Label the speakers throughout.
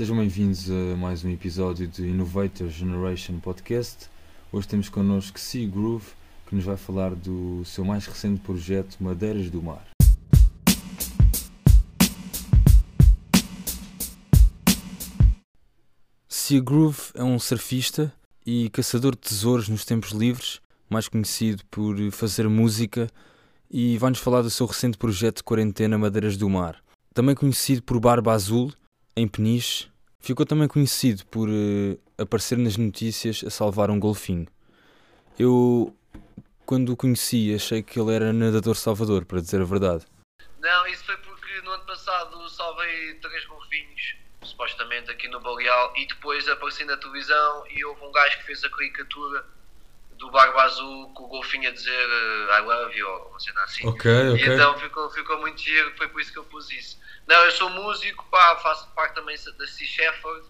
Speaker 1: Sejam bem-vindos a mais um episódio de Innovator Generation Podcast. Hoje temos connosco C Groove, que nos vai falar do seu mais recente projeto Madeiras do Mar. C Groove é um surfista e caçador de tesouros nos tempos livres, mais conhecido por fazer música, e vai-nos falar do seu recente projeto Quarentena Madeiras do Mar. Também conhecido por Barba Azul, em Peniche, ficou também conhecido por uh, aparecer nas notícias a salvar um golfinho. Eu, quando o conheci, achei que ele era nadador salvador, para dizer a verdade.
Speaker 2: Não, isso foi porque no ano passado salvei três golfinhos, supostamente aqui no Baleal, e depois apareci na televisão e houve um gajo que fez a caricatura do Barba Azul com o golfinho a dizer uh, I love you ou uma cena assim.
Speaker 1: Ok, ok.
Speaker 2: E então ficou, ficou muito giro, foi por isso que eu pus isso. Não, eu sou músico, pá, faço parte também da Sea Shepherd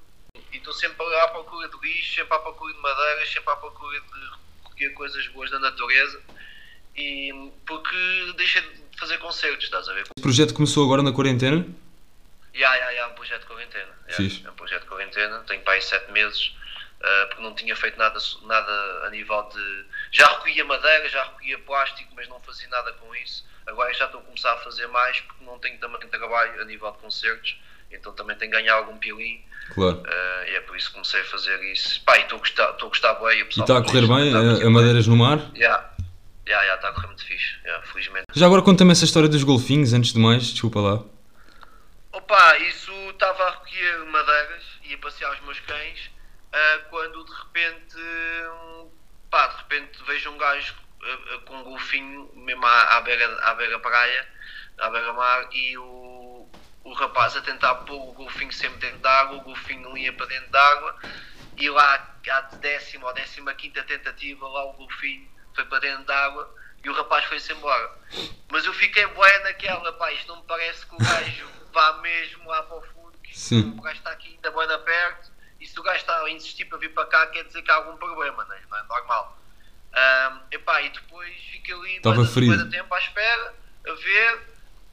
Speaker 2: e estou sempre à procura de lixo, sempre à procura de madeiras, sempre à procura de recolher coisas boas da natureza e porque deixei de fazer concertos, estás a ver?
Speaker 1: O projeto começou agora na quarentena?
Speaker 2: Já, já, já, um projeto de quarentena.
Speaker 1: Fixe.
Speaker 2: É um projeto de quarentena, tenho para aí sete meses, uh, porque não tinha feito nada, nada a nível de. Já recolhia madeira, já recolhia plástico, mas não fazia nada com isso. Agora já estou a começar a fazer mais porque não tenho também trabalho a nível de concertos, então também tenho que ganhar algum pilim.
Speaker 1: Claro.
Speaker 2: Uh, e é por isso que comecei a fazer isso. Pá, e estou a gostar, estou a gostar bem.
Speaker 1: E está a correr bem a, a Madeiras no Mar?
Speaker 2: Já, já, já, está a correr muito fixe, yeah, felizmente.
Speaker 1: Já agora conta-me essa história dos golfinhos, antes de mais, desculpa lá.
Speaker 2: Opa, isso estava a recolher madeiras e a passear os meus cães, uh, quando de repente, um, pá, de repente vejo um gajo uh, com um golfinho mesmo à, à, beira, à beira praia, à beira mar, e o, o rapaz a tentar pôr o golfinho sempre dentro d'água, o golfinho ia para dentro d'água, e lá à décima ou décima quinta tentativa, lá o golfinho foi para dentro d'água e o rapaz foi-se embora. Mas eu fiquei bué naquela, pá, isto não me parece que o gajo vá mesmo lá para o fundo, que
Speaker 1: Sim.
Speaker 2: o gajo está aqui ainda bué da perto, e se o gajo está a insistir para vir para cá, quer dizer que há algum problema, né? não é normal. Um, epá, e depois fiquei ali
Speaker 1: Estava
Speaker 2: da tempo à espera, a ver,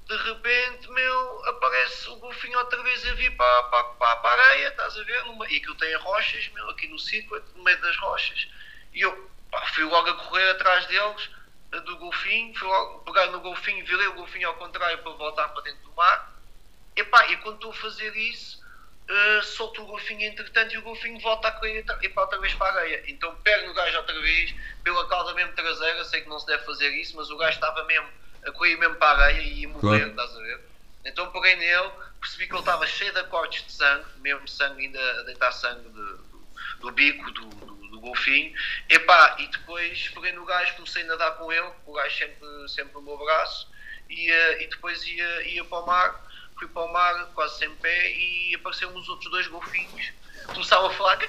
Speaker 2: de repente, meu, aparece o golfinho outra vez a vir para, para, para, para a areia, estás a ver? Numa, e aquilo tem rochas, meu, aqui no circuit, no meio das rochas. E eu pá, fui logo a correr atrás deles, do golfinho, fui logo pegar no golfinho, virei o golfinho ao contrário para voltar para dentro do mar. E, pá, e quando estou a fazer isso, eh, solto o golfinho entretanto e o golfinho volta a outra- e para outra vez para a areia. Então pego no gajo outra vez, pela cauda mesmo traseira, sei que não se deve fazer isso, mas o gajo estava mesmo a correr mesmo para a areia e ia morrer,
Speaker 1: Claro.
Speaker 2: estás a ver? Então peguei nele, percebi que ele estava cheio de cortes de sangue, mesmo sangue ainda a deitar sangue de- do, do bico do, do, do golfinho. Epá, e depois peguei no gajo, comecei a nadar com ele, o gajo sempre, sempre no meu braço, e, eh, e depois ia, ia para o mar, fui para o mar quase sem pé e apareceram os outros dois golfinhos, começaram a falar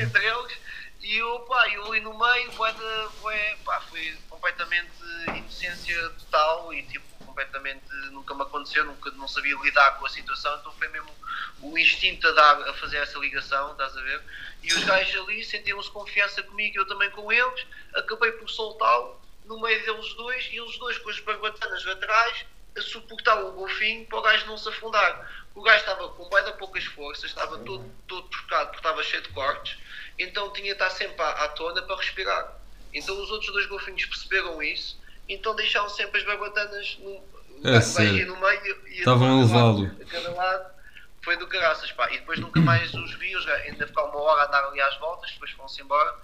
Speaker 2: entre eles, e eu, pá, eu ali no meio, bué de, pá, foi completamente inocência total e tipo, completamente nunca me aconteceu, nunca não sabia lidar com a situação, então foi mesmo o instinto a, dar, a fazer essa ligação, estás a ver? E os gajos ali sentiam-se confiança comigo, eu também com eles, acabei por soltá-lo no meio deles dois e eles dois com as barbatanas atrás a suportar o golfinho para o gajo não se afundar. O gajo estava com bué de poucas forças, estava todo, todo trocado porque estava cheio de cortes, então tinha de estar sempre à, à tona para respirar. Então os outros dois golfinhos perceberam isso, então deixaram sempre as barbatanas no,
Speaker 1: É sério?
Speaker 2: no meio e
Speaker 1: Estavam a levá-lo.
Speaker 2: a cada lado foi do caraças, pá. E depois nunca mais os vi, os ainda ficaram uma hora a dar ali às voltas, depois foram-se embora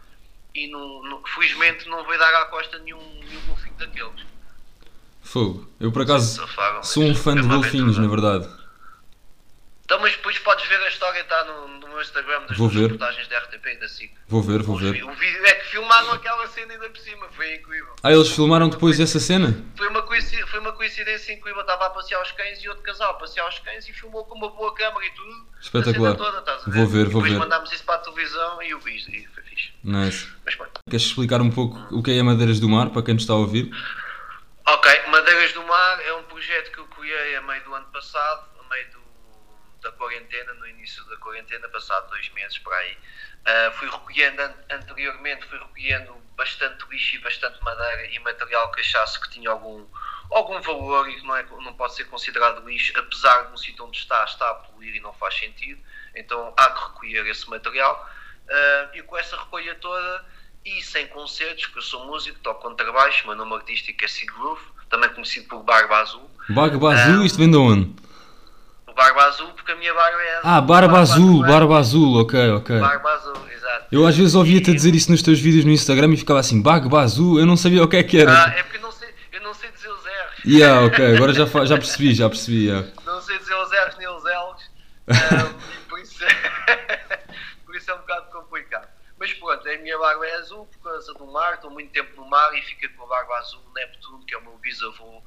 Speaker 2: e não, não- felizmente não veio dar à costa nenhum, nenhum golfinho daqueles.
Speaker 1: Fogo. Eu por acaso sou um fã
Speaker 2: foi
Speaker 1: de golfinhos, na verdade.
Speaker 2: Então, mas depois podes ver a história, está no, no meu Instagram das
Speaker 1: Vou ver.
Speaker 2: reportagens da RTP e da SIC.
Speaker 1: Vou ver, vou ver.
Speaker 2: O vídeo é que filmaram aquela cena ainda por cima, foi Coimbra.
Speaker 1: Ah, eles filmaram depois essa cena?
Speaker 2: Foi uma, coinci- foi uma coincidência que Coimbra estava a passear os cães e outro casal a passear os cães e filmou com uma boa câmara e tudo.
Speaker 1: Espetacular.
Speaker 2: Toda, ver?
Speaker 1: Vou ver,
Speaker 2: E
Speaker 1: vou
Speaker 2: depois
Speaker 1: ver.
Speaker 2: mandámos isso para a televisão e eu vi e foi fixe.
Speaker 1: Nice.
Speaker 2: Mas.
Speaker 1: Queres explicar um pouco o que é Madeiras do Mar, para quem nos está a ouvir?
Speaker 2: Ok, Madeiras do Mar é um projeto que eu criei a meio do ano passado, a meio do- da quarentena, no início da quarentena, passado dois meses por aí. Ah, fui recolhendo an- anteriormente, fui recolhendo bastante lixo e bastante madeira e material que achasse que tinha algum, algum valor e que não, é, não pode ser considerado lixo, apesar de no sítio onde está, está a poluir e não faz sentido. Então há que recolher esse material. Uh, e com essa recolha toda, e sem concertos, que eu sou músico, toco contrabaixo, meu nome artístico é Sig Groove, também conhecido por Barba Azul.
Speaker 1: Barba Azul, uh, isto vem de onde?
Speaker 2: Barba Azul, porque a minha barba é.
Speaker 1: Ah, Barba, barba Azul, Barba Azul, ok, ok.
Speaker 2: Barba Azul, exato.
Speaker 1: Eu às vezes ouvia-te e... dizer isso nos teus vídeos no Instagram e ficava assim, Barba Azul, eu não sabia o que é que era.
Speaker 2: Ah, é porque eu não sei, eu não sei dizer os R's.
Speaker 1: Yeah, ok, agora já, já percebi, já percebi. Yeah.
Speaker 2: Não sei dizer os R's nem os L's, um, por, isso, por isso é um bocado complicado. Mas pronto, a minha barba é azul por causa do mar, estou muito tempo no mar e fica com a barba azul. Neptuno, que é o meu bisavô,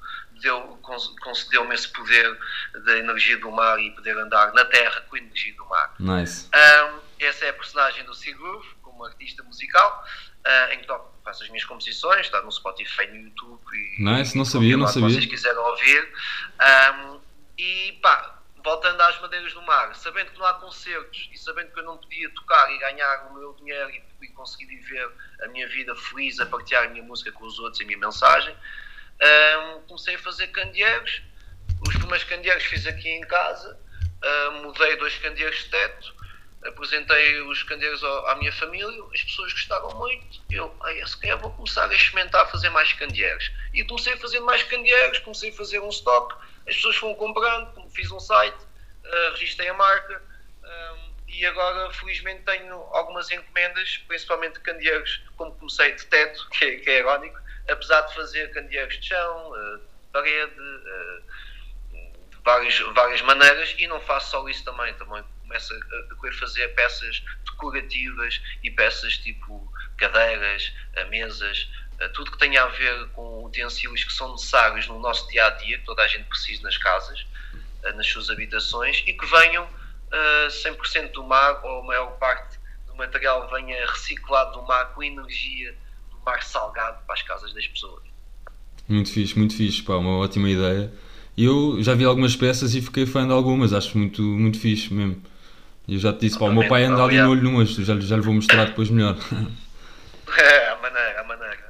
Speaker 2: concedeu-me esse poder da energia do mar e poder andar na terra com a energia do mar.
Speaker 1: Nice.
Speaker 2: Um, essa é a personagem do Seagroove, como artista musical, uh, em que toco, faço as minhas composições, está no Spotify, no YouTube. E,
Speaker 1: nice, não sabia, não sabia. Se
Speaker 2: vocês quiserem ouvir. Um, e pá, voltando às madeiras do mar, sabendo que não há concertos e sabendo que eu não podia tocar e ganhar o meu dinheiro e, e conseguir viver a minha vida feliz a partilhar a minha música com os outros e a minha mensagem, um, comecei a fazer candeeiros. Os primeiros candeeiros fiz aqui em casa, um, mudei dois candeeiros de teto, apresentei os candeeiros à minha família, as pessoas gostaram muito. Eu, ah, se calhar vou começar a experimentar a fazer mais candeeiros. E comecei a fazer mais candeeiros, comecei a fazer um stock as pessoas foram comprando, fiz um site, uh, registrei a marca um, ehm, e agora felizmente tenho algumas encomendas, principalmente de candeeiros, como comecei de teto, que é, que é irónico, apesar de fazer candeeiros de chão, uh, parede, uh, de várias, várias maneiras, e não faço só isso também, também começo a, a fazer peças decorativas e peças tipo cadeiras, mesas, tudo que tenha a ver com utensílios que são necessários no nosso dia a dia, que toda a gente precisa nas casas, eh, nas suas habitações, e que venham 100% eh, do mar, ou a maior parte do material venha reciclado do mar com energia do mar salgado para as casas das pessoas.
Speaker 1: Muito fixe, muito fixe, pá, uma ótima ideia. Eu já vi algumas peças e fiquei fã de algumas, acho muito, muito fixe mesmo. Eu já te disse, pá, o meu pai anda ali no olho olho, já, já lhe vou mostrar depois melhor.
Speaker 2: É, a maneira, a maneira.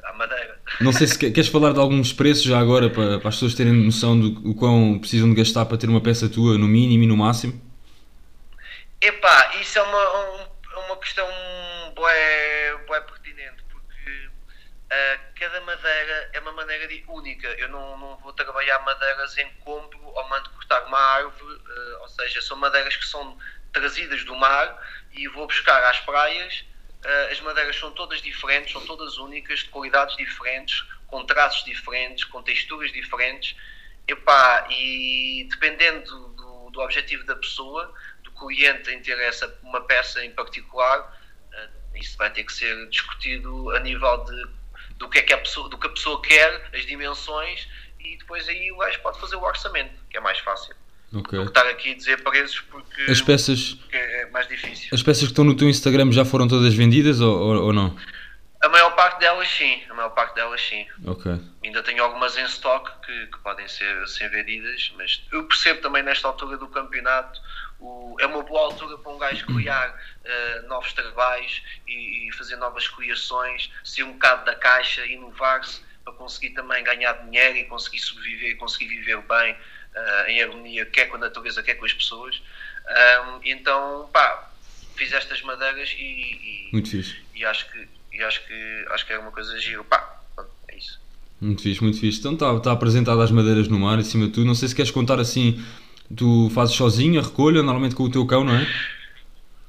Speaker 1: Não sei se queres falar de alguns preços já agora para, para as pessoas terem noção do quão precisam de gastar para ter uma peça tua no mínimo e no máximo.
Speaker 2: Epá, isso é uma, um, uma questão bué, bué pertinente porque uh, cada madeira é uma maneira de, única. Eu não, não vou trabalhar madeiras em compro ou mando cortar uma árvore, uh, ou seja, são madeiras que são trazidas do mar e vou buscar às praias as madeiras são todas diferentes, são todas únicas, de qualidades diferentes, com traços diferentes, com texturas diferentes. Epá, e dependendo do, do objetivo da pessoa, do cliente em ter uma peça em particular, uh, isso vai ter que ser discutido a nível de, do, que é que a pessoa, do que a pessoa quer, as dimensões, e depois aí o gajo pode fazer o orçamento, que é mais fácil. Okay. Do que estar aqui a dizer preços porque,
Speaker 1: as peças,
Speaker 2: porque é mais difícil.
Speaker 1: As peças que estão no teu Instagram já foram todas vendidas ou, ou, ou, não?
Speaker 2: A maior parte delas sim, a maior parte delas sim.
Speaker 1: Ok.
Speaker 2: Ainda tenho algumas em stock que, que podem ser, ser vendidas, mas eu percebo também nesta altura do campeonato o, é uma boa altura para um gajo criar uh, novos trabalhos e, e, fazer novas criações, ser um bocado da caixa, inovar-se para conseguir também ganhar dinheiro e conseguir sobreviver e conseguir viver bem uh, em harmonia, quer com a natureza, quer com as pessoas. Um, então, pá, fiz estas madeiras e, e,
Speaker 1: muito fixe.
Speaker 2: e acho que e acho que acho que é uma coisa giro, pá, é isso.
Speaker 1: Muito fixe, muito fixe. Então está tá apresentado as madeiras no mar, acima de tudo. Não sei se queres contar assim, tu fazes sozinho a recolha, normalmente com o teu cão, não é?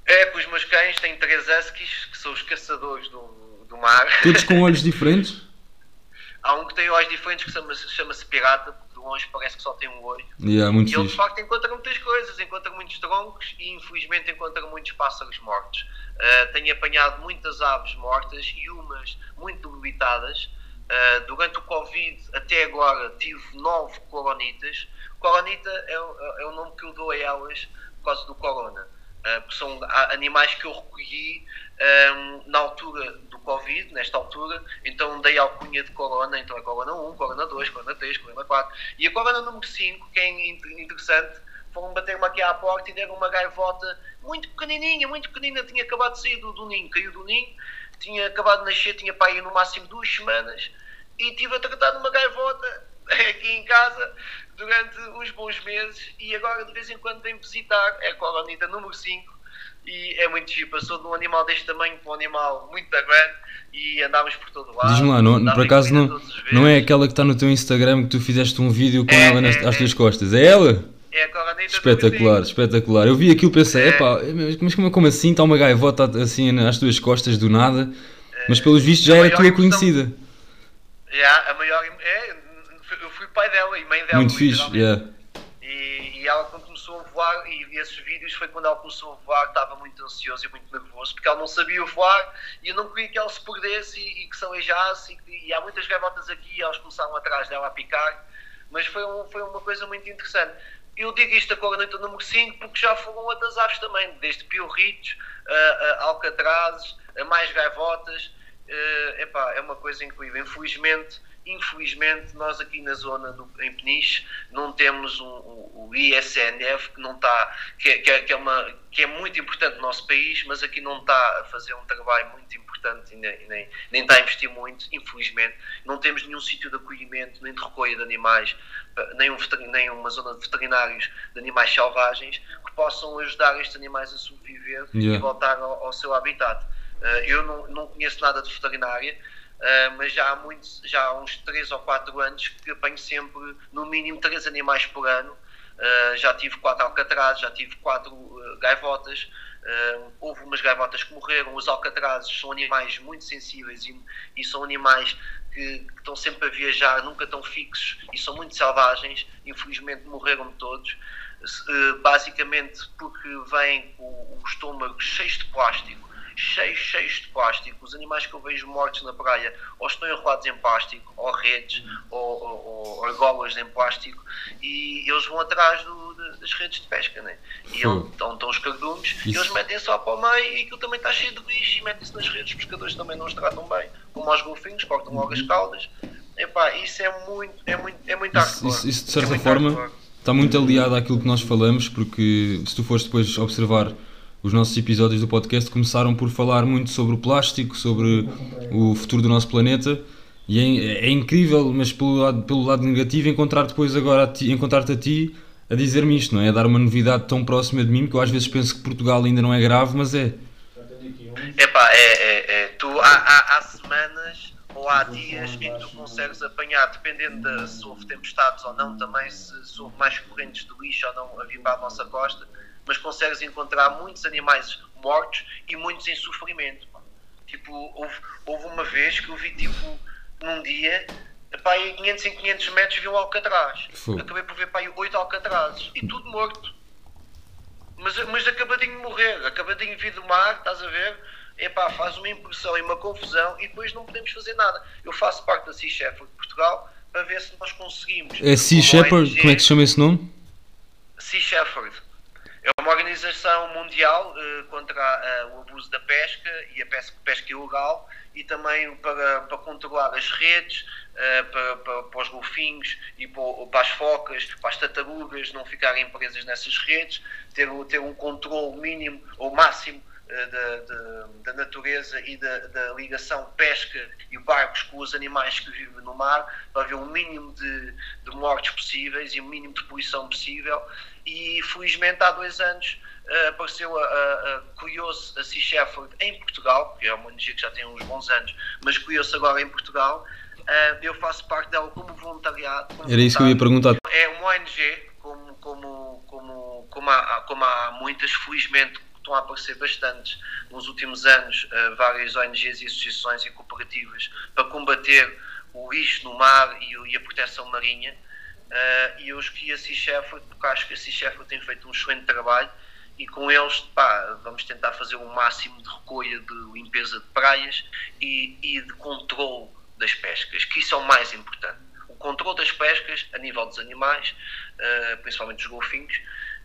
Speaker 2: É, com os meus cães, tenho três huskies, que são os caçadores do, do mar.
Speaker 1: Todos com olhos diferentes?
Speaker 2: Há um que tem olhos diferentes que chama-se chama pirata, longe parece que só tem um olho.
Speaker 1: Yeah, muito
Speaker 2: e
Speaker 1: ele
Speaker 2: de facto encontra muitas coisas, encontra muitos troncos e infelizmente encontra muitos pássaros mortos. Uh, tenho apanhado muitas aves mortas e umas muito debilitadas. Uh, durante o Covid, até agora, tive nove coronitas. Coronita é, é o nome que eu dou a elas por causa do corona. Uh, porque são animais que eu recolhi um, na altura do Covid, nesta altura, então dei a alcunha de Corona, então é Corona 1, Corona 2, Corona 3, Corona 4, e a Corona número 5, que é interessante, foram bater-me aqui à porta e deram uma gaivota muito pequenininha, muito pequenina, tinha acabado de sair do, do ninho, caiu do ninho, tinha acabado de nascer, tinha para ir no máximo duas semanas, e tive a tratar de uma gaivota aqui em casa durante uns bons meses e agora de vez em quando vem visitar. É a coronita número 5 e é muito giro. Passou de um animal deste tamanho para um animal muito grande e andámos por todo lado.
Speaker 1: Diz-me lá, não, por acaso não, não é aquela que está no teu Instagram que tu fizeste um vídeo com é, ela nas, é, às tuas costas? É ela?
Speaker 2: É a coronita
Speaker 1: Espetacular, espetacular. Eu vi aquilo e pensei, é. epá, mas como, como assim está uma gaivota assim às tuas costas do nada? Mas pelos vistos já era tua conhecida.
Speaker 2: Yeah, a maior. É, eu fui pai dela e mãe dela.
Speaker 1: Muito fixe, yeah.
Speaker 2: E, e ela quando começou a voar, e esses vídeos foi quando ela começou a voar, estava muito ansioso e muito nervoso, porque ela não sabia voar e eu não queria que ela se perdesse e, e que se aleijasse. E, e, há muitas gaivotas aqui, elas começaram atrás dela a picar, mas foi, um, foi uma coisa muito interessante. Eu digo isto a coroneta número 5 porque já foram outras aves também, desde piorritos, a, a alcatrazes, a mais gaivotas. Uh, epá, é uma coisa incrível. Infelizmente, infelizmente, nós aqui na zona do, em Peniche não temos um, o, o ISNF que não está, que, é, que, é, que, é uma, que é muito importante no nosso país, mas aqui não está a fazer um trabalho muito importante e nem, nem, nem está a investir muito, infelizmente. Não temos nenhum sítio de acolhimento, nem de recolha de animais, nem, um, nem uma zona de veterinários de animais selvagens que possam ajudar estes animais a sobreviver yeah. e voltar ao, ao seu habitat. Uh, eu não, não conheço nada de veterinária, Uh, mas já há, muitos, já há uns 3 ou 4 anos que apanho sempre no mínimo 3 animais por ano. Uh, já tive 4 alcatrazes, já tive 4 uh, gaivotas. houve umas gaivotas que morreram. Os alcatrazes são animais muito sensíveis e, e são animais que, que, estão sempre a viajar, nunca estão fixos e são muito selvagens. Infelizmente morreram todos. basicamente porque vêm com o estômago cheio de plástico cheios, cheios de plástico. Os animais que eu vejo mortos na praia ou estão enrolados em plástico, ou redes, ou, ou, ou argolas em plástico, e eles vão atrás do, das redes de pesca, né? E estão, estão os cardumes, e eles metem só para o meio, e aquilo também está cheio de lixo, e metem-se nas redes. Os pescadores também não os tratam bem, como aos golfinhos, cortam logo as caudas. Epá, isso é muito, é muito, é muito
Speaker 1: isso, isso, isso, de certa é forma está muito aliado àquilo que nós falamos, porque se tu fores depois observar os nossos episódios do podcast começaram por falar muito sobre o plástico, sobre o futuro do nosso planeta. E é, é incrível, mas pelo lado, pelo lado negativo, encontrar depois agora encontrar-te a ti a dizer-me isto, não é? A dar uma novidade tão próxima de mim que eu às vezes penso que Portugal ainda não é grave, mas é.
Speaker 2: Epá, é, é, é. Tu, há, há, há semanas ou há dias em que tu consegues apanhar, dependendo de se houve tempestades ou não, também se, se houve mais correntes de lixo ou não a vir para a nossa costa, mas consegues encontrar muitos animais mortos e muitos em sofrimento. Tipo, houve, houve uma vez que eu vi, tipo, num dia, pá, em 500 em 500 metros vi um alcatraz. Acabei por ver, pá, 8 alcatrazes e tudo morto. Mas, mas acabadinho de morrer, acabadinho de vir do mar, estás a ver? Epá, faz uma impressão e uma confusão e depois não podemos fazer nada. Eu faço parte da Sea Shepherd de Portugal para ver se nós conseguimos.
Speaker 1: É Sea Shepherd? Como é que se chama esse nome?
Speaker 2: Sea Shepherd. É uma organização mundial uh, contra uh, o abuso da pesca e a pesca, pesca ilegal e também para, para controlar as redes, uh, para, para, para, os golfinhos e para, para, as focas, para as tartarugas não ficarem presas nessas redes, ter, ter um controle mínimo ou máximo da, da, da, natureza e da, da, ligação pesca e barcos com os animais que vivem no mar para haver o um mínimo de, de mortes possíveis e o um mínimo de poluição possível e felizmente há dois anos uh, apareceu a, a, a criou-se a Sea Shepherd em Portugal, que é uma ONG que já tem uns bons anos, mas criou-se agora em Portugal. Uh, eu faço parte dela como voluntariado. Como
Speaker 1: Era isso que eu ia perguntar.
Speaker 2: É uma ONG, como, como, como, como, há, como há muitas, felizmente estão a aparecer bastantes nos últimos anos, uh, várias ONGs e associações e cooperativas para combater o lixo no mar e, e a proteção marinha. Uh, e eu escolhi a Shepherd porque acho que a Shepherd tem feito um excelente trabalho e com eles pá, vamos tentar fazer o máximo de recolha de limpeza de praias e, e de controle das pescas, que isso é o mais importante. O controle das pescas a nível dos animais, uh, principalmente dos golfinhos,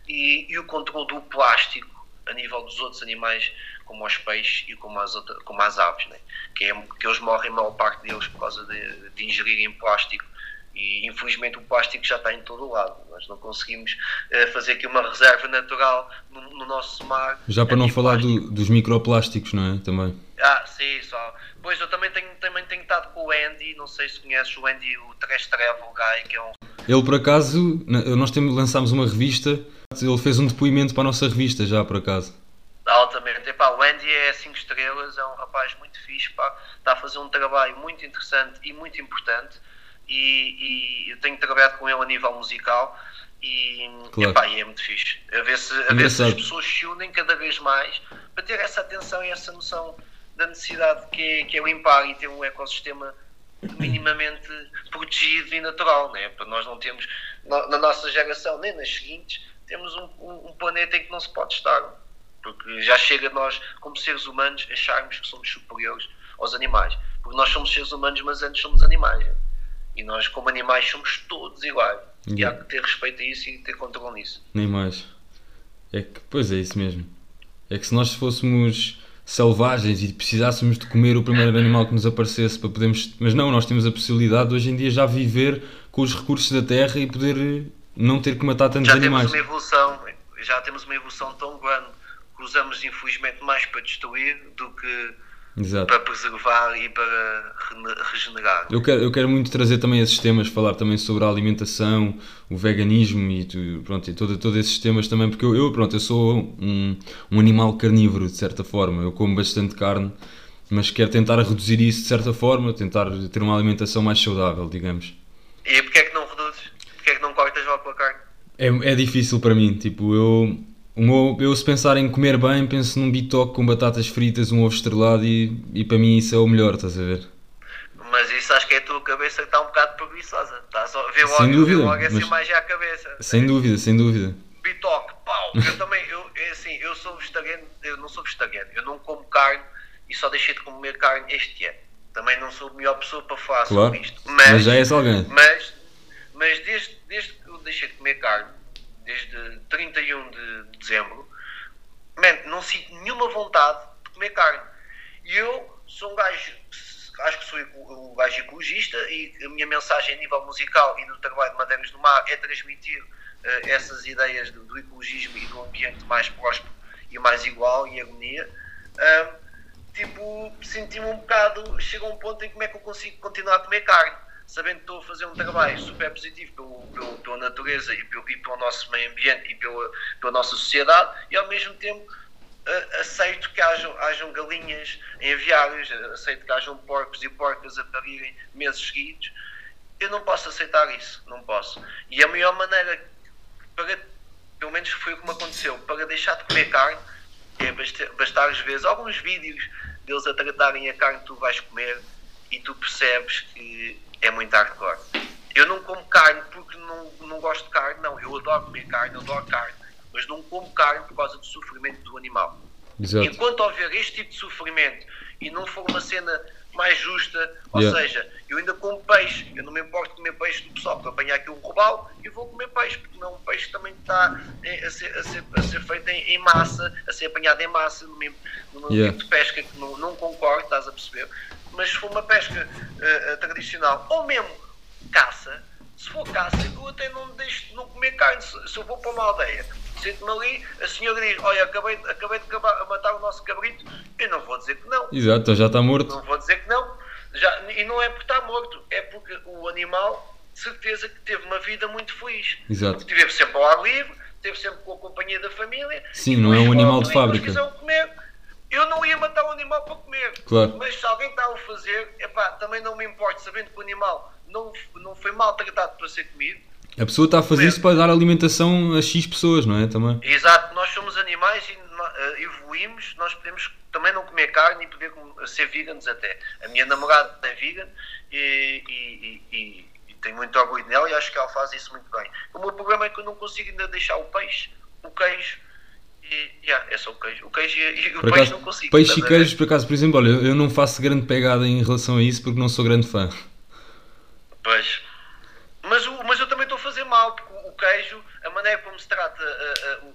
Speaker 2: e, e, o controle do plástico a nível dos outros animais, como os peixes e como as, como as aves, né? que, é, que eles morrem, a maior parte deles, por causa de, de ingerirem plástico E infelizmente o plástico já está em todo o lado. Nós não conseguimos uh, fazer aqui uma reserva natural no, no nosso mar.
Speaker 1: Já para não falar do, dos microplásticos, não é? Também.
Speaker 2: Ah, sim, só. Pois eu também tenho, também tenho estado com o Andy, não sei se conheces o Andy, o Travel Guy, que é um.
Speaker 1: Ele por acaso, nós temos, lançámos uma revista, ele fez um depoimento para a nossa revista já por acaso.
Speaker 2: Altamente. Epá, o Andy é 5 estrelas, é um rapaz muito fixe, pá, está a fazer um trabalho muito interessante e muito importante. E, e eu tenho trabalhado com ele a nível musical e, claro. epá, e é muito fixe. A ver, se, a ver se as pessoas se unem cada vez mais para ter essa atenção e essa noção da necessidade que é, que é limpar e ter um ecossistema minimamente protegido e natural, né? para nós não termos, na nossa geração, nem nas seguintes, temos um, um, um planeta em que não se pode estar. Porque já chega a nós, como seres humanos, acharmos que somos superiores aos animais. Porque nós somos seres humanos, mas antes somos animais. E nós, como animais, somos todos iguais. E há que ter respeito a isso e ter controle nisso.
Speaker 1: Nem mais. É que, pois é isso mesmo. É que se nós fôssemos selvagens e precisássemos de comer o primeiro animal que nos aparecesse para podermos. Mas não, nós temos a possibilidade de hoje em dia já viver com os recursos da terra e poder não ter que matar tantos
Speaker 2: já
Speaker 1: animais.
Speaker 2: Já temos uma evolução, já temos uma evolução tão grande que usamos infelizmente mais para destruir do que Exato. para preservar e para regenerar.
Speaker 1: Eu quero, eu quero muito trazer também esses temas, falar também sobre a alimentação, o veganismo e, tu, pronto, e todo, todos esses temas também, porque eu, eu, pronto, eu sou um, um animal carnívoro, de certa forma, eu como bastante carne, mas quero tentar reduzir isso de certa forma, tentar ter uma alimentação mais saudável, digamos.
Speaker 2: E porquê é que não reduzes? Porquê é que não cortas logo a carne?
Speaker 1: É, é difícil para mim, tipo, eu meu, eu se pensar em comer bem, penso num bitoque com batatas fritas, um ovo estrelado e, e para mim isso é o melhor, estás a ver?
Speaker 2: Mas isso acho que é a tua cabeça que está um bocado preguiçosa. Está só a ver
Speaker 1: logo, sem dúvida,
Speaker 2: logo essa imagem à cabeça.
Speaker 1: Sem dúvida, sem dúvida.
Speaker 2: Bitoque, pau! Eu também, eu, é assim, eu sou vegetariano, eu não sou vegetariano, eu não como carne e só deixei de comer carne este ano. Também não sou a melhor pessoa para falar claro, sobre isto.
Speaker 1: Mas, mas já és alguém.
Speaker 2: Mas, mas desde, desde que eu deixei de comer carne, desde 31 de dezembro, man, não sinto nenhuma vontade de comer carne. E eu sou um gajo, acho que sou um gajo ecologista e a minha mensagem a nível musical e no trabalho de Madeiras do Mar é transmitir uh, essas ideias do, do, ecologismo e do ambiente mais próspero e mais igual e harmonia. Uh, tipo, senti-me um bocado, chega um ponto em como é que eu consigo continuar a comer carne sabendo que estou a fazer um trabalho super positivo pelo, pelo, pela natureza e pelo, e pelo nosso meio ambiente e pela, pela nossa sociedade, e ao mesmo tempo uh, aceito que hajam, hajam galinhas em aviários, aceito que hajam porcos e porcas a parirem meses seguidos. Eu não posso aceitar isso, não posso. E a melhor maneira, para, pelo menos foi o que me aconteceu, para deixar de comer carne, é bastar às vezes alguns vídeos deles a tratarem a carne que tu vais comer e tu percebes que é muito hardcore. Eu não como carne porque não, não gosto de carne, não. Eu adoro comer carne, eu adoro carne, mas não como carne por causa do sofrimento do animal. Exato. Enquanto houver este tipo de sofrimento e não for uma cena mais justa, ou yeah. seja, eu ainda como peixe, eu não me importo de comer peixe do pessoal, para apanhar aqui um robalo e vou comer peixe, porque não, um peixe também está a ser, a ser, a ser feito em, em, massa, a ser apanhado em massa, no mesmo, no yeah. tipo de pesca que não, não concordo, estás a perceber? Mas se for uma pesca uh, tradicional ou mesmo caça, se for caça, eu até não deixo de não comer carne. Se, se eu vou para uma aldeia, sinto-me ali, a senhora diz: Olha, acabei, acabei de acabar, matar o nosso cabrito, eu não vou dizer que não.
Speaker 1: Exato, já está morto.
Speaker 2: Não vou dizer que não. Já, e não é porque está morto, é porque o animal, de certeza, que teve uma vida muito feliz.
Speaker 1: Exato.
Speaker 2: Porque teve sempre ao ar livre, teve sempre com a companhia da família.
Speaker 1: Sim, não é um animal de fábrica.
Speaker 2: Comer, comer.
Speaker 1: Claro.
Speaker 2: Mas se alguém está a o fazer, epá, também não me importa, sabendo que o animal não, não foi maltratado para ser comido.
Speaker 1: A pessoa está a fazer isso para dar alimentação a X pessoas, não é? Também.
Speaker 2: Exato, nós somos animais e uh, evoluímos, nós podemos também não comer carne e poder ser veganos até. A minha namorada é vegan e, e, e, e tenho muito orgulho nela e acho que ela faz isso muito bem. O meu problema é que eu não consigo ainda deixar o peixe, o queijo yeah, é só o queijo. O queijo e, o peixe acaso, não consigo.
Speaker 1: Peixe e queijo, por acaso, por exemplo, olha, eu não faço grande pegada em relação a isso porque não sou grande fã.
Speaker 2: Pois. Mas, o, mas eu também estou a fazer mal, porque o, queijo, a maneira como se trata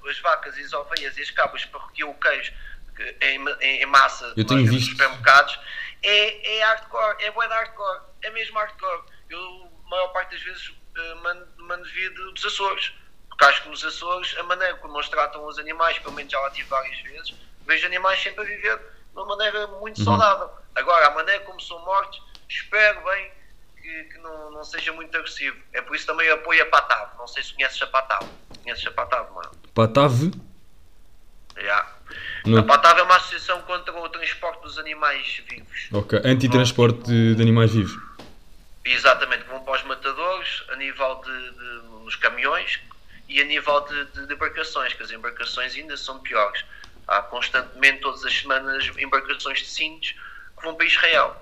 Speaker 2: as vacas e as ovelhas e as cabras para recolher o queijo em, em, em massa
Speaker 1: eu tenho visto.
Speaker 2: supermercados é, é hardcore, é boa hardcore, é mesmo hardcore. Eu a maior parte das vezes uh, mando, mando vir dos Açores. Que nos Açores, a maneira como eles tratam os animais, pelo menos já lá tive várias vezes, vejo animais sempre a viver de uma maneira muito uhum. saudável. Agora, a maneira como são mortos, espero bem que, que não, não, seja muito agressivo. É por isso também apoio a Patave. Não sei se conheces a Patave. Conheces a Patave, mano?
Speaker 1: Patave?
Speaker 2: Yeah. No... A Patave é uma associação contra o transporte dos animais vivos.
Speaker 1: Ok, antitransporte de, de animais vivos.
Speaker 2: Exatamente, vão para os matadores a nível de, de nos caminhões e a nível de, de, de, embarcações, que as embarcações ainda são piores. Há constantemente, todas as semanas, embarcações de cintos que vão para Israel.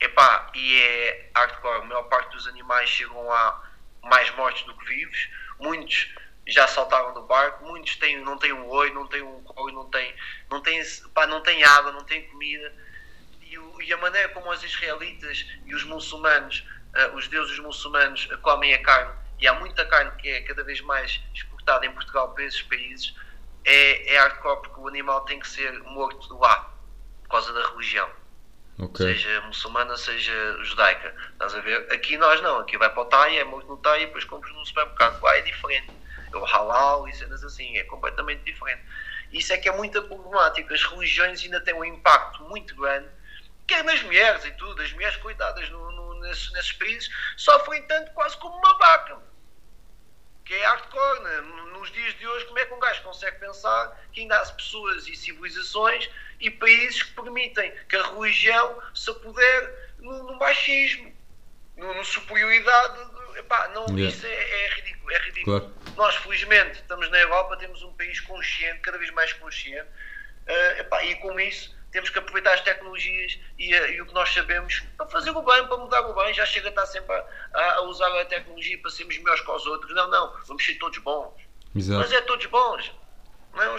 Speaker 2: Epá, e é hardcore. A maior parte dos animais chegam lá mais mortos do que vivos. Muitos já saltaram do barco, muitos têm, não têm um oi, não têm um couro, não têm, não têm, pá, não têm água, não têm comida. E, e, a maneira como os israelitas e os muçulmanos, uh, os deuses muçulmanos, comem a carne, e há muita carne que é cada vez mais exportada em Portugal para esses países, é, é hardcore porque o animal tem que ser morto lá, por causa da religião. Okay. Seja muçulmana, seja judaica. Estás a ver? Aqui nós não, aqui vai para o TAI, é morto no TAI e depois compras no supermercado. Lá é diferente. É o halal e cenas assim, é completamente diferente. Isso é que é muito problemático. As religiões ainda têm um impacto muito grande, quer nas mulheres e tudo. As mulheres, coitadas, no, no, nesses, nesses países, sofrem tanto quase como uma vaca que é hardcore. Né? Nos dias de hoje, como é que um gajo consegue pensar que ainda há pessoas e civilizações e países que permitem que a religião se apodere no, no machismo, no, no superioridade? Epá, não, yeah. Isso é, é, ridículo. É ridículo. Claro. Nós, felizmente, estamos na Europa, temos um país consciente, cada vez mais consciente, uh, epá, e com isso temos que aproveitar as tecnologias e, eh, e, o que nós sabemos para fazer o bem, para mudar o bem. Já chega a estar sempre a, a usar a tecnologia para sermos melhores que os outros. Não, não, vamos ser todos bons. Exato. Mas é todos bons. Não é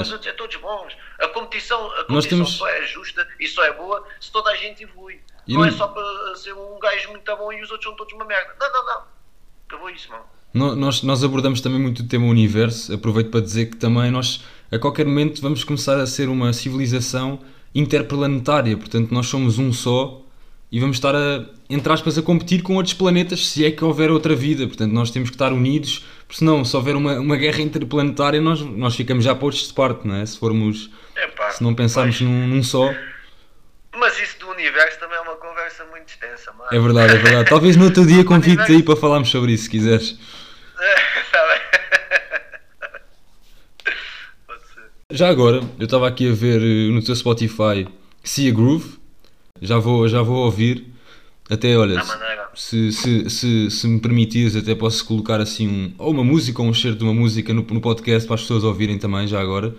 Speaker 2: os outros, é todos bons. A competição, a competição temos... só é justa e só é boa se toda a gente evolui. E não, não é só para ser um gajo muito bom e os outros são todos uma merda. Não, não, não. Acabou isso, mano.
Speaker 1: Nós, nós abordamos também muito o tema universo. Aproveito para dizer que também nós a qualquer momento vamos começar a ser uma civilização interplanetária, portanto nós somos um só e vamos estar a, entre aspas, a competir com outros planetas se é que houver outra vida, portanto nós temos que estar unidos, porque senão se houver uma, uma guerra interplanetária nós, nós ficamos já postos de parte, não é? Se formos, Epá, se não pensarmos num, num só...
Speaker 2: Mas isso do universo também é uma conversa muito extensa, mano.
Speaker 1: É verdade, é verdade. Talvez no outro dia convide-te aí para falarmos sobre isso, se quiseres. Está bem. Já agora, eu estava aqui a ver eh, no teu Spotify See a Groove, já vou, já vou ouvir. Até, olha, se, se, se, se me permitires, até posso colocar assim um, ou uma música ou um cheiro de uma música no, no podcast para as pessoas ouvirem também, já agora.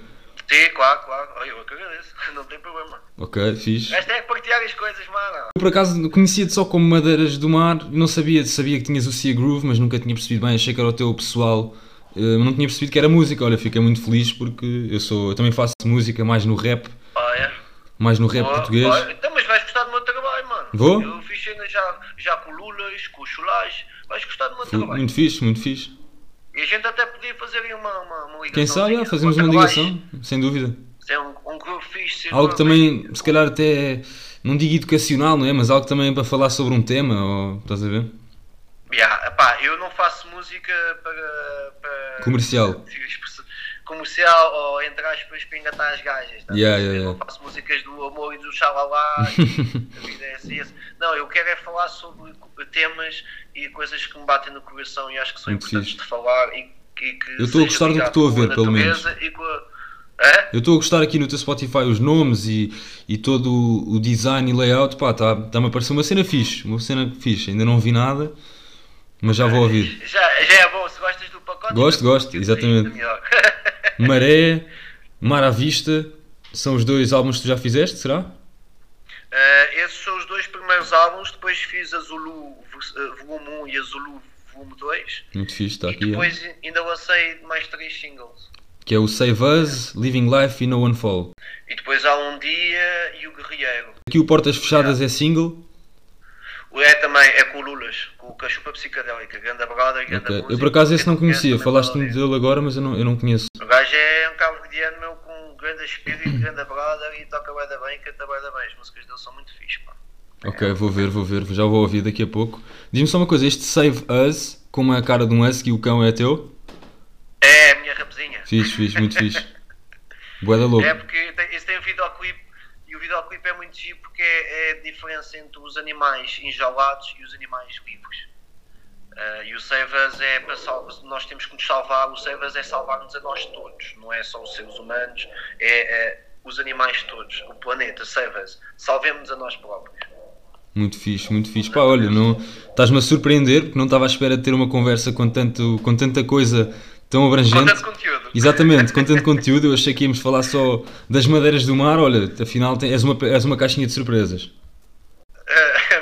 Speaker 2: Sim, claro, claro. Eu que agradeço, não tem problema.
Speaker 1: Ok, fixe.
Speaker 2: Esta é partilhar as coisas, mano.
Speaker 1: Eu, por acaso, conhecia-te só como Madeiras do Mar, não sabia, sabia que tinhas o See a Groove, mas nunca tinha percebido bem, achei que era o teu pessoal eu não tinha percebido que era música. Olha, fiquei muito feliz porque eu sou, eu também faço música mais no rap.
Speaker 2: Ah, é?
Speaker 1: Mais no rap português.
Speaker 2: Então, mas vais gostar do meu trabalho, mano.
Speaker 1: Vou?
Speaker 2: Eu fiz cena já, já com Lulas, com Chulás. Vais gostar do meu Fui, trabalho.
Speaker 1: Muito fixe, muito fixe.
Speaker 2: E a gente até podia fazer uma, uma, uma ligação.
Speaker 1: Quem sabe, fazemos uma ligação, sem dúvida.
Speaker 2: É um, um grupo fixe.
Speaker 1: Algo também, se calhar até, não digo educacional, não é? Mas algo também para falar sobre um tema, ou, estás a ver?
Speaker 2: Yeah, epá, eu não faço música para
Speaker 1: comercial.
Speaker 2: Comercial ou entre aspas para engatar as gajas. Tá?
Speaker 1: Yeah, yeah,
Speaker 2: eu não faço músicas do amor e do xalala. a vida é assim, assim. Não, eu quero é falar sobre temas e coisas que me batem no coração e acho que são Muito importantes fixe. de falar e, e que
Speaker 1: eu estou a gostar do que estou a ver, pelo menos.
Speaker 2: É?
Speaker 1: Eu estou a gostar aqui no teu Spotify os nomes e, e todo o, design e layout, pá, está-me tá a parecer uma cena fixe, uma cena fixe, ainda não vi nada. Mas já vou ouvir.
Speaker 2: Já, já é bom,
Speaker 1: Gosto, gosto, exatamente. Maré, Mar à Vista, são os dois álbuns que tu já fizeste, será? Uh,
Speaker 2: esses são os dois primeiros álbuns, depois fiz a Zulu eh, Volume 1 e a Zulu Volume 2.
Speaker 1: Muito fixe, está aqui.
Speaker 2: E depois é. ainda lancei mais três singles.
Speaker 1: Que é o Save Us, Living Life e No One Fall.
Speaker 2: E depois há Um Dia e o Guerreiro.
Speaker 1: Aqui o Portas Fechadas é single.
Speaker 2: É também, é com o Lulas, com o Cachupa Psicadélica, grande brother, grande okay.
Speaker 1: música, Eu por acaso esse não conhecia, falaste-me dele agora, mas eu não, eu não conheço.
Speaker 2: O gajo é um cabo verdiano meu com um grande espírito, grande brother e toca bem da bem, canta bem da bem. As músicas dele são muito fixe, pá.
Speaker 1: Ok, vou ver, vou ver, já vou ouvir daqui a pouco. Diz-me só uma coisa, este Save Us, como é a cara de um husky, o cão é teu?
Speaker 2: É a minha raposinha.
Speaker 1: Fixe, fixe, muito fixe. Boa da louco.
Speaker 2: É porque esse tem um videoclipe e videoclipe é muito giro porque é, é a diferença entre os animais enjaulados e os animais vivos. Uh, e o Save é para salvar, nós temos que nos salvar, o Save é salvar-nos a nós todos, não é só os seres humanos, é, é os animais todos, o planeta, Save Us, salvemos a nós próprios.
Speaker 1: Muito fixe, muito fixe. Pá, olha, não, estás-me a surpreender porque não estava à espera de ter uma conversa com, tanto, com tanta coisa tão abrangente. Com
Speaker 2: tanto conteúdo.
Speaker 1: Exatamente, com tanto conteúdo. Eu achei que íamos falar só das madeiras do mar. Olha, afinal tem, és, uma, és uma caixinha de surpresas.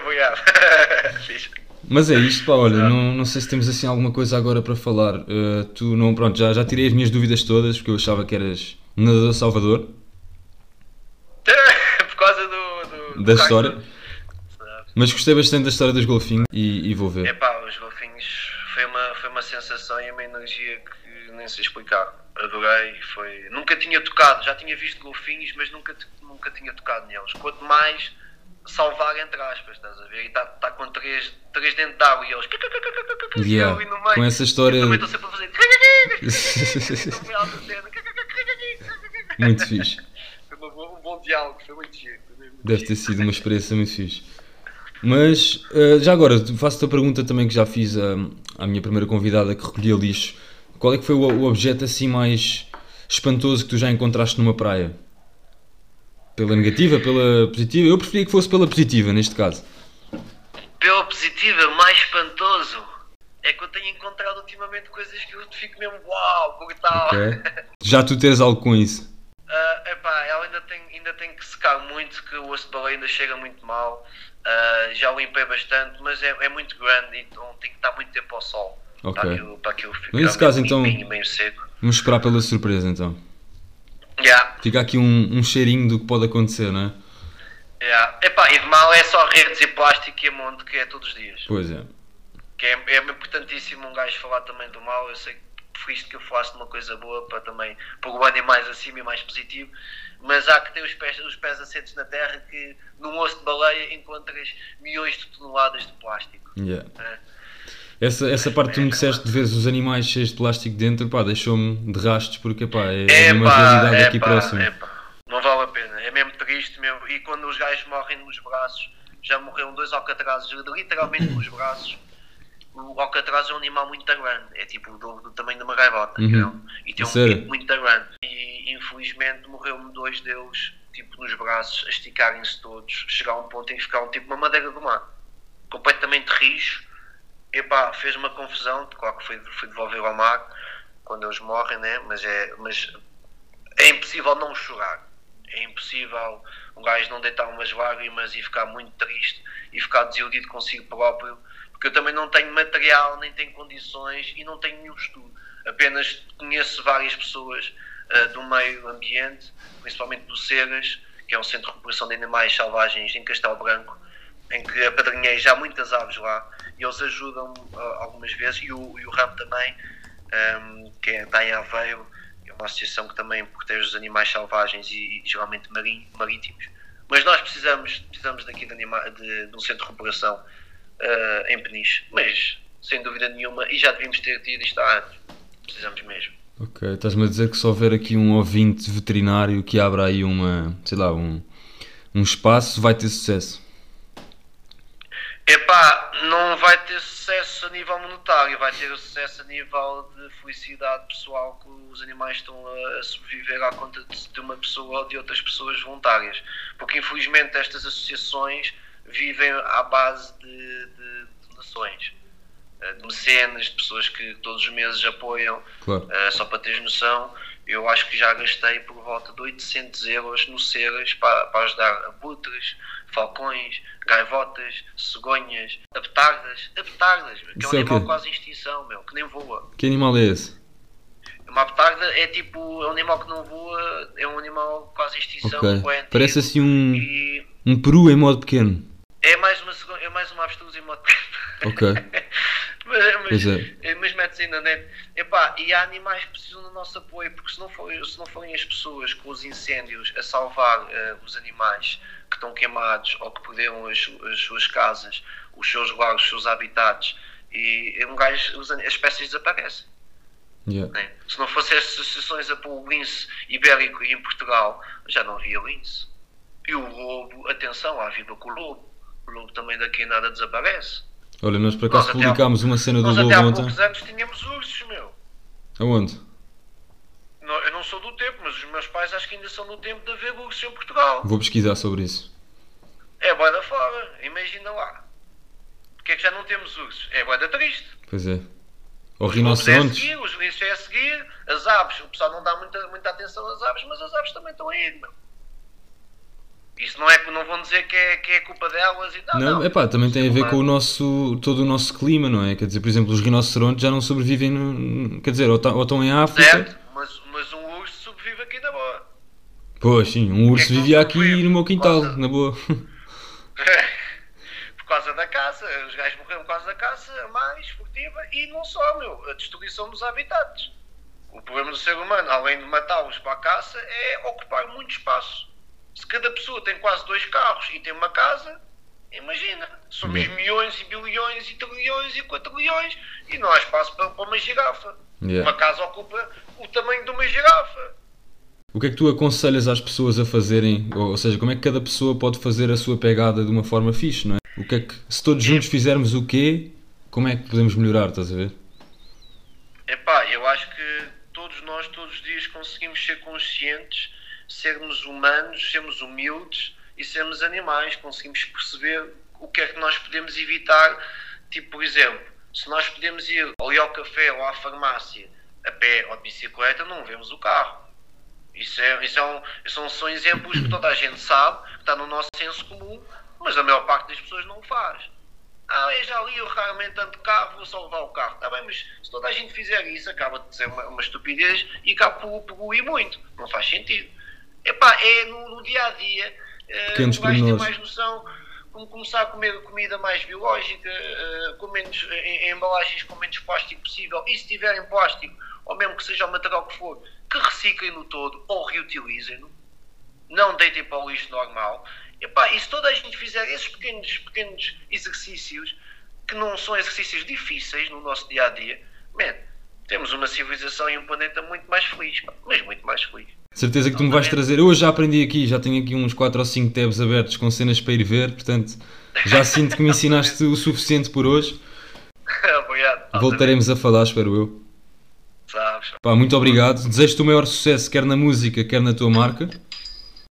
Speaker 2: Obrigado.
Speaker 1: Mas é isto, pá, olha, não, não sei se temos assim alguma coisa agora para falar. Uh, tu não, pronto, já, já tirei as minhas dúvidas todas porque eu achava que eras nadador Salvador.
Speaker 2: Por causa do, do
Speaker 1: da do história. Mas gostei bastante da história dos golfinhos e, e vou ver.
Speaker 2: É pá, os golfinhos foi uma, sensação e uma energia que nem sei explicar. Adorei, foi. Nunca tinha tocado, já tinha visto golfinhos, mas nunca, nunca tinha tocado neles. Quanto mais salvar entre aspas, estás a ver? E está tá com três, três dentro de água e eles
Speaker 1: yeah. ali no meio. Com essa história. Eu
Speaker 2: também estou sempre a fazer.
Speaker 1: muito fixe.
Speaker 2: Foi um bom diálogo, foi muito giro.
Speaker 1: Deve ter sido uma experiência muito fixe. Mas uh, já agora, faço-te a pergunta também que já fiz à, à minha primeira convidada que recolhia lixo. Qual é que foi o, o objeto assim mais espantoso que tu já encontraste numa praia? Pela negativa, pela positiva? Eu preferia que fosse pela positiva neste caso.
Speaker 2: Pela positiva, mais espantoso? É que eu tenho encontrado ultimamente coisas que eu fico mesmo uau, brutal.
Speaker 1: Okay. Já tu tens algo com isso?
Speaker 2: Uh, epá, ela ainda tem, ainda tem que secar muito, que o osso de baleia ainda chega muito mal. Uh, já limpei bastante, mas é, é, muito grande, então tem que estar muito tempo ao sol. Para aquilo, para aquilo ficar
Speaker 1: Nesse caso, então,
Speaker 2: meio seco.
Speaker 1: vamos esperar pela surpresa então.
Speaker 2: Yeah.
Speaker 1: Fica aqui um, um cheirinho do que pode acontecer, não
Speaker 2: é? Yeah. Epá, e de mal é só redes e plástico e a monte que é todos os dias.
Speaker 1: Pois é.
Speaker 2: Que é, é importantíssimo um gajo falar também do mal. Eu sei que preferiste que eu falasse de uma coisa boa para também pôr o ânimo mais acima e mais positivo mas há que ter os pés, os pés assentos na terra que num osso de baleia encontras milhões de toneladas de plástico.
Speaker 1: Yeah. É. Essa, essa parte que tu me disseste de ver os animais cheios de plástico dentro, pá, deixou-me de rastros porque pá, é, é uma realidade é aqui
Speaker 2: pá,
Speaker 1: próxima.
Speaker 2: É não vale a pena, é mesmo triste mesmo. E quando os gajos morrem nos braços, já morreram dois alcatrazes literalmente nos braços. O alcatraz é um animal muito grande, é tipo do, do tamanho de uma gaivota, uhum. e tem um pico muito grande. E infelizmente morreu-me dois deles, tipo nos braços, a esticarem-se todos, chegar a um ponto em que ficaram tipo uma madeira do mar, completamente rijo. Epá, fez uma confusão, claro que foi, foi devolver ao mar quando eles morrem, né? mas, é, mas é impossível não chorar. É impossível um gajo não deitar umas lágrimas e ficar muito triste e ficar desiludido consigo próprio, porque eu também não tenho material, nem tenho condições e não tenho nenhum estudo. Apenas conheço várias pessoas uh, do meio ambiente, principalmente do Cegas, que é um centro de recuperação de animais selvagens em Castelo Branco, em que apadrinhei já muitas aves lá e eles ajudam uh, algumas vezes, e o, e o RAM também, um, ehm, que é, está em Aveiro, é uma associação que também protege os animais selvagens e, e geralmente marítimos. Mas nós precisamos, precisamos daqui de, anima, de, de um centro de recuperação uh, em Peniche, mas sem dúvida nenhuma, e já devíamos ter tido isto há anos, precisamos mesmo.
Speaker 1: Ok, estás-me a dizer que se houver aqui um ouvinte veterinário que abra aí uma, sei lá, um, um espaço, vai ter sucesso?
Speaker 2: Epá, não vai ter sucesso a nível monetário, vai ter sucesso a nível de felicidade pessoal que os animais estão a, sobreviver à conta de, uma pessoa ou de outras pessoas voluntárias. Porque infelizmente estas associações vivem à base de, de donações. Eh, de mecenas, de pessoas que todos os meses apoiam.
Speaker 1: Claro.
Speaker 2: Uh, só para teres noção, eu acho que já gastei por volta de 800 euros no Ceras para, para ajudar abutres, falcões, gaivotas, cegonhas, apetardas, apetardas, que é um animal quase extinção, meu, que nem voa.
Speaker 1: Que animal é esse?
Speaker 2: Uma apetarda é tipo, é um animal que não voa, é um animal quase extinção.
Speaker 1: Okay. Parece assim um, e... um peru em modo pequeno.
Speaker 2: É mais uma, é mais uma avestruz em pequeno.
Speaker 1: Ok.
Speaker 2: mas, é. Mas metes ainda net. Epá, e há animais que precisam do nosso apoio, porque se não, for, se não forem as pessoas com os incêndios a salvar uh, os animais que estão queimados ou que perderam as, as suas casas, os seus lares, os seus habitats, e um gajo, as espécies desaparecem.
Speaker 1: Yeah.
Speaker 2: né? Se não fossem as associações a pôr o lince ibérico em Portugal, já não havia lince. E o lobo, atenção, lá viva com o lobo. Lobo também daqui nada desaparece.
Speaker 1: Olha, nós por acaso
Speaker 2: Nós até há-
Speaker 1: publicámos uma cena do
Speaker 2: Nós
Speaker 1: Lobo
Speaker 2: há
Speaker 1: ontem.
Speaker 2: poucos anos tínhamos ursos, meu.
Speaker 1: Aonde?
Speaker 2: Não, eu não sou do tempo, mas os meus pais acho que ainda são do tempo de haver ursos em Portugal.
Speaker 1: Vou pesquisar sobre isso.
Speaker 2: É boa da fora, imagina lá. Porquê é que já não temos ursos? É boa da triste.
Speaker 1: Pois é. Ou
Speaker 2: Os é
Speaker 1: rinocerontes.
Speaker 2: seguir, os linces é a seguir, as aves, o pessoal não dá muita, muita atenção às aves, mas as aves também estão aí, meu. Isso não é que não vão dizer que é, que é culpa delas e tal.
Speaker 1: Não, é pá, também tem a ver com o nosso, todo o nosso clima, não é? Quer dizer, por exemplo, os rinocerontes já não sobrevivem, no, quer dizer, ou, tá- ou estão em África.
Speaker 2: Certo, mas, mas um urso sobrevive aqui na boa.
Speaker 1: Pois, sim, um urso
Speaker 2: não
Speaker 1: vivia aqui no meu quintal,
Speaker 2: Nossa.
Speaker 1: na boa.
Speaker 2: por causa da caça, os gajos morreram por causa da caça mais furtiva e não só, meu, a destruição dos habitats. O problema do ser humano, além de matá-los para a caça, é ocupar muito espaço. Se cada pessoa tem quase dois carros e tem uma casa, imagina, somos
Speaker 1: Yeah.
Speaker 2: milhões e bilhões e trilhões e quatrilhões e não há espaço para, para uma girafa.
Speaker 1: Yeah.
Speaker 2: Uma casa ocupa o tamanho de uma girafa.
Speaker 1: O que é que tu aconselhas às pessoas a fazerem? Ou, ou seja, como é que cada pessoa pode fazer a sua pegada de uma forma fixe, não é? O que é que, se todos juntos fizermos o quê, como é que podemos melhorar, estás a ver?
Speaker 2: Epá, eu acho que todos nós, todos os dias, conseguimos ser conscientes, sermos humanos, sermos humildes e sermos animais. Conseguimos perceber o que é que nós podemos evitar. Tipo, por exemplo, se nós podemos ir ali ao café ou à farmácia a pé ou de bicicleta, não vemos o carro. Isso, é, isso, é um, são, são exemplos que toda a gente sabe, que está no nosso senso comum, mas a maior parte das pessoas não o faz. Ah, eu já li, eu raramente ando carro, vou só levar o carro. Está bem, mas se toda a gente fizer isso, acaba de ser uma, uma estupidez e acaba por poluir muito. Não faz sentido. Epá, é no, no dia a dia. Uh, gajo tem
Speaker 1: pormenores.
Speaker 2: mais noção como começar a comer comida mais biológica, eh, com menos, em, em embalagens com menos plástico possível. E se tiverem plástico, ou mesmo que seja o material que for, que reciclem no todo ou reutilizem-no. Não deitem para o lixo normal. Epá, e se toda a gente fizer esses pequenos, pequenos exercícios, que não são exercícios difíceis no nosso dia a dia, man, temos uma civilização e um planeta muito mais feliz, mas muito mais feliz.
Speaker 1: Certeza que tu me vais trazer. Eu já aprendi aqui, já tenho aqui uns 4 ou 5 tabs abertos com cenas para ir ver, portanto já sinto que me ensinaste o suficiente por hoje.
Speaker 2: Obrigado.
Speaker 1: Voltaremos a falar, espero eu.
Speaker 2: Sabes?
Speaker 1: Pá, muito obrigado. Desejo-te o maior sucesso, quer na música, quer na tua marca.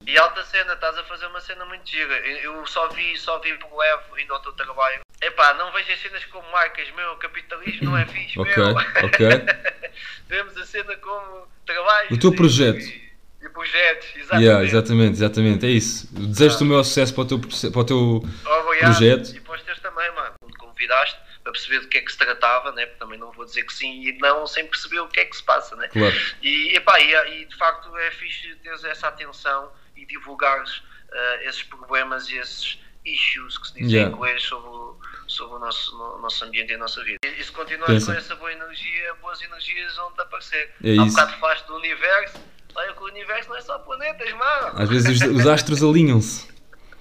Speaker 2: E alta cena, estás a fazer uma cena muito gira. Eu eu só vi, só vi por leve ainda ao teu trabalho. Epá, não vejo as cenas como marcas, meu, capitalismo não é fixe,
Speaker 1: Ok,
Speaker 2: meu.
Speaker 1: ok.
Speaker 2: Vemos a cena como trabalho.
Speaker 1: O teu projeto.
Speaker 2: E, e projetos, exatamente.
Speaker 1: Yeah, exatamente, exatamente, é isso. Desejo-te o maior sucesso para o teu, para o teu
Speaker 2: Obrigado.
Speaker 1: projeto.
Speaker 2: E para os teus também, mano. Quando convidaste para perceber do que é que se tratava, né? Porque também não vou dizer que sim e não sem perceber o que é que se passa, né?
Speaker 1: Claro.
Speaker 2: E, epá, e, e de facto é fixe teres essa atenção e divulgares eh, esses problemas e esses issues que se dizem
Speaker 1: Yeah.
Speaker 2: em inglês sobre, o- sobre o nosso, no- nosso ambiente e a nossa vida. E, e se continuas
Speaker 1: Pensa.
Speaker 2: com essa boa energia, boas energias vão te aparecer.
Speaker 1: É
Speaker 2: Há
Speaker 1: isso.
Speaker 2: bocado falaste do universo, olha que o universo não é só planetas, mano.
Speaker 1: Às vezes os, os astros alinham-se.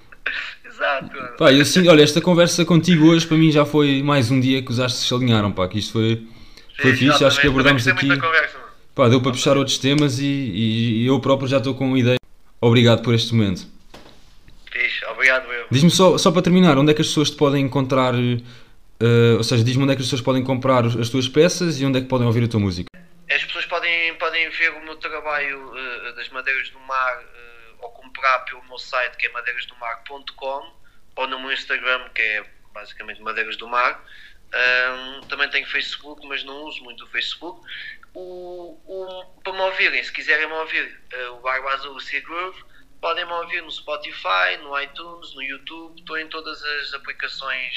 Speaker 2: Exato. mano.
Speaker 1: Pá, eu sim, olha, esta conversa contigo hoje para mim já foi mais um dia que os astros se alinharam, pá, que isto foi, foi
Speaker 2: Sim,
Speaker 1: fixe, acho que abordámos
Speaker 2: Também
Speaker 1: aqui,
Speaker 2: conversa,
Speaker 1: pá, deu para puxar outros temas e, e- e eu próprio já estou com uma ideia. Obrigado por este momento.
Speaker 2: Fixe, obrigado eu.
Speaker 1: Diz-me só, só para terminar, onde é que as pessoas te podem encontrar, eh, ou seja, diz-me onde é que as pessoas podem comprar as tuas peças e onde é que podem ouvir a tua música.
Speaker 2: As pessoas podem, podem ver o meu trabalho eh, das madeiras do mar eh, ou comprar pelo meu site que é madeirasdomar.com ou no meu Instagram que é basicamente Madeiras do Mar. Ahm, também tenho Facebook, mas não uso muito o Facebook. O, o- para me ouvirem, se quiserem me ouvir, eh, o Barba Azul Sea Groove, podem me ouvir no Spotify, no iTunes, no YouTube, estou em todas as aplicações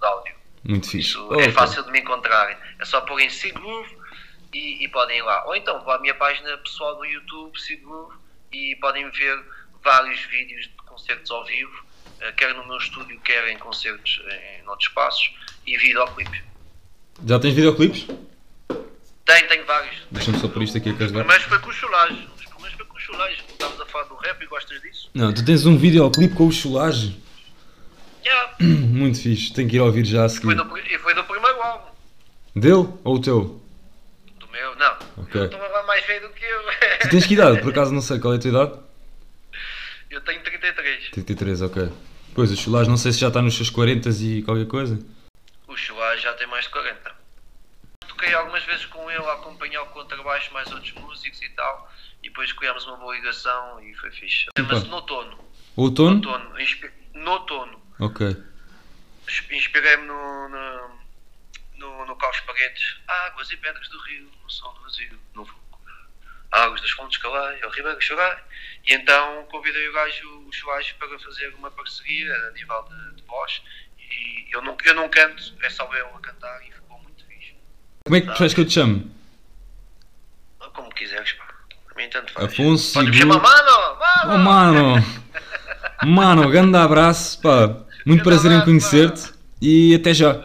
Speaker 2: de áudio.
Speaker 1: Muito fixe.
Speaker 2: Isso
Speaker 1: Oh,
Speaker 2: é
Speaker 1: pá.
Speaker 2: fácil de me encontrarem. É só pôr em Siggroove e, e podem ir lá. Ou então vão à minha página pessoal no YouTube, Siggroove, e podem ver vários vídeos de concertos ao vivo, eh, quer no meu estúdio, quer em concertos em, em outros espaços, e videoclipes.
Speaker 1: Já tens videoclipes?
Speaker 2: Tenho, tenho vários.
Speaker 1: Deixa-me só pôr isto aqui a carregar.
Speaker 2: primeiros foi com o Chulage. Foi com o Chulage. Estávamos a falar do rap e gostas disso?
Speaker 1: Não, tu tens um videoclipe com o Cholage.
Speaker 2: Yeah.
Speaker 1: Muito fixe, tenho que ir ouvir já a
Speaker 2: Foi
Speaker 1: seguir.
Speaker 2: do, e foi do primeiro álbum.
Speaker 1: Dele ou o teu?
Speaker 2: Meu, não.
Speaker 1: Ok.
Speaker 2: Eu estou mais velho do que eu.
Speaker 1: Tu tens que idade? Por acaso não sei qual é a tua idade?
Speaker 2: Eu tenho 33.
Speaker 1: 33, ok. Pois, o Cholage não sei se já está nos seus 40 e qualquer coisa.
Speaker 2: O Chua já tem mais de 40. Toquei algumas vezes com ele a acompanhar o contrabaixo, mais outros músicos e tal. E depois criámos uma boa ligação e foi fixe. Chama-se Notono.
Speaker 1: Outono?
Speaker 2: Notono. Inspi- Notono.
Speaker 1: Ok.
Speaker 2: Ins- Inspirei-me no, no, no Carlos Paredes. Águas e pedras do rio, no sol do vazio, no fogo. Águas das fontes calai, ao ribeiro chorar. E então convidei o gajo, o Chuage, para fazer uma parceria a nível de, de voz. E eu não, eu não canto, é só eu a cantar e ficou muito fixe.
Speaker 1: Como é que tu és que eu te chamo?
Speaker 2: Como quiseres, pá. A mim tanto faz.
Speaker 1: Afonso
Speaker 2: me chamar Mano! Mano!
Speaker 1: Oh mano! Mano, grande abraço, pá. Muito
Speaker 2: Grande
Speaker 1: prazer em
Speaker 2: abraço,
Speaker 1: conhecer-te e até já.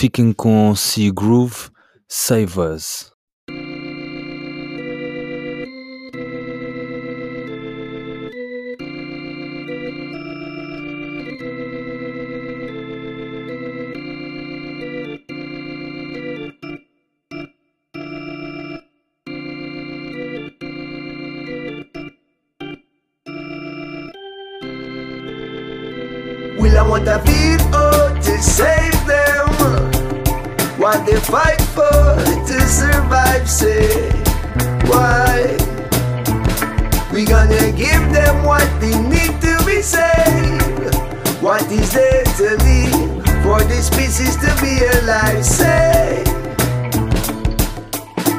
Speaker 1: Fiquem com Sea Groove Save Us.
Speaker 3: Will I want to feel oh to save? What they fight for to survive, say why? We gonna give them what they need to be saved. What is there to live for this species to be alive? Say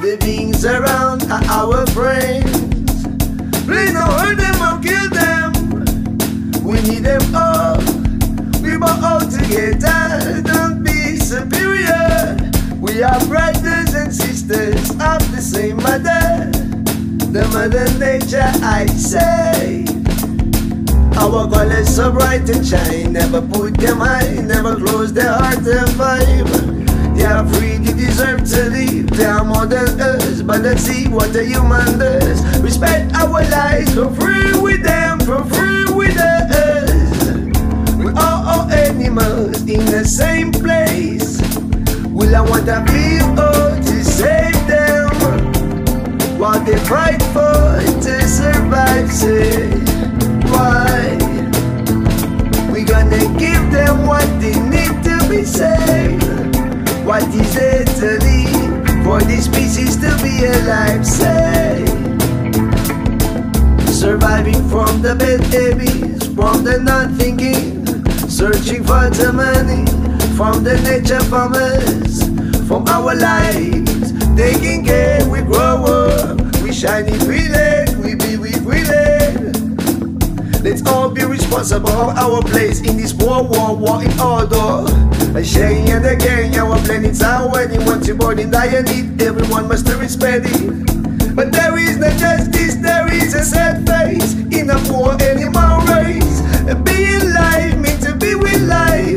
Speaker 3: the beings around are our friends. Please don't hurt them or kill them. We need them all. We both all together. Don't be superior. We are brothers and sisters of the same mother. The mother nature, I say. Our colors so bright and shine. Never put them high. Never close their heart to vibe. They are free, they deserve to live. They are more than us, but let's see what a human does. Respect our lives, for free with them, for free animals in the same place. Will I want to be oh to save them? What they fight for to survive, say why? We gonna give them what they need to be saved. What is there to for this species to be alive? Say Surviving from the bad habits, from the not thinking, searching for the money, from the nature farmers, from our lives, taking care, we grow up, we shine if we let, we be we let. Let's all be responsible of our place in this war, war, war in order. And sharing and again, our planets are wedding. Once you're born in dire need, everyone must respect it. But there is no justice, there is a sad face in a poor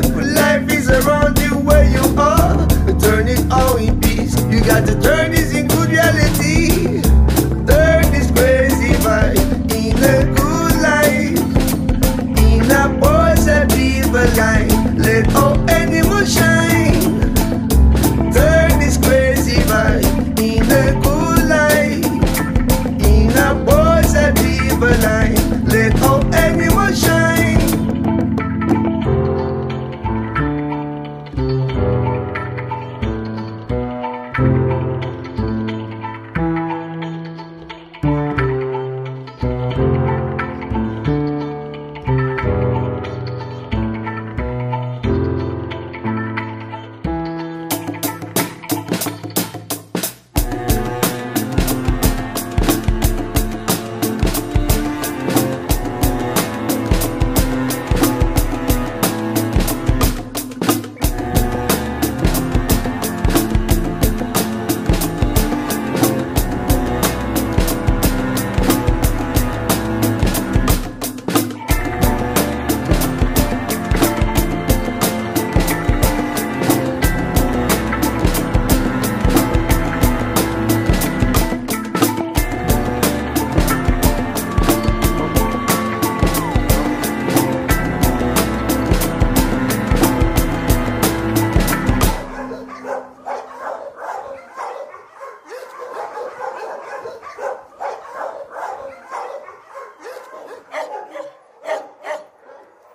Speaker 3: life. Is around you where you are. Turn it all in peace. You got to turn.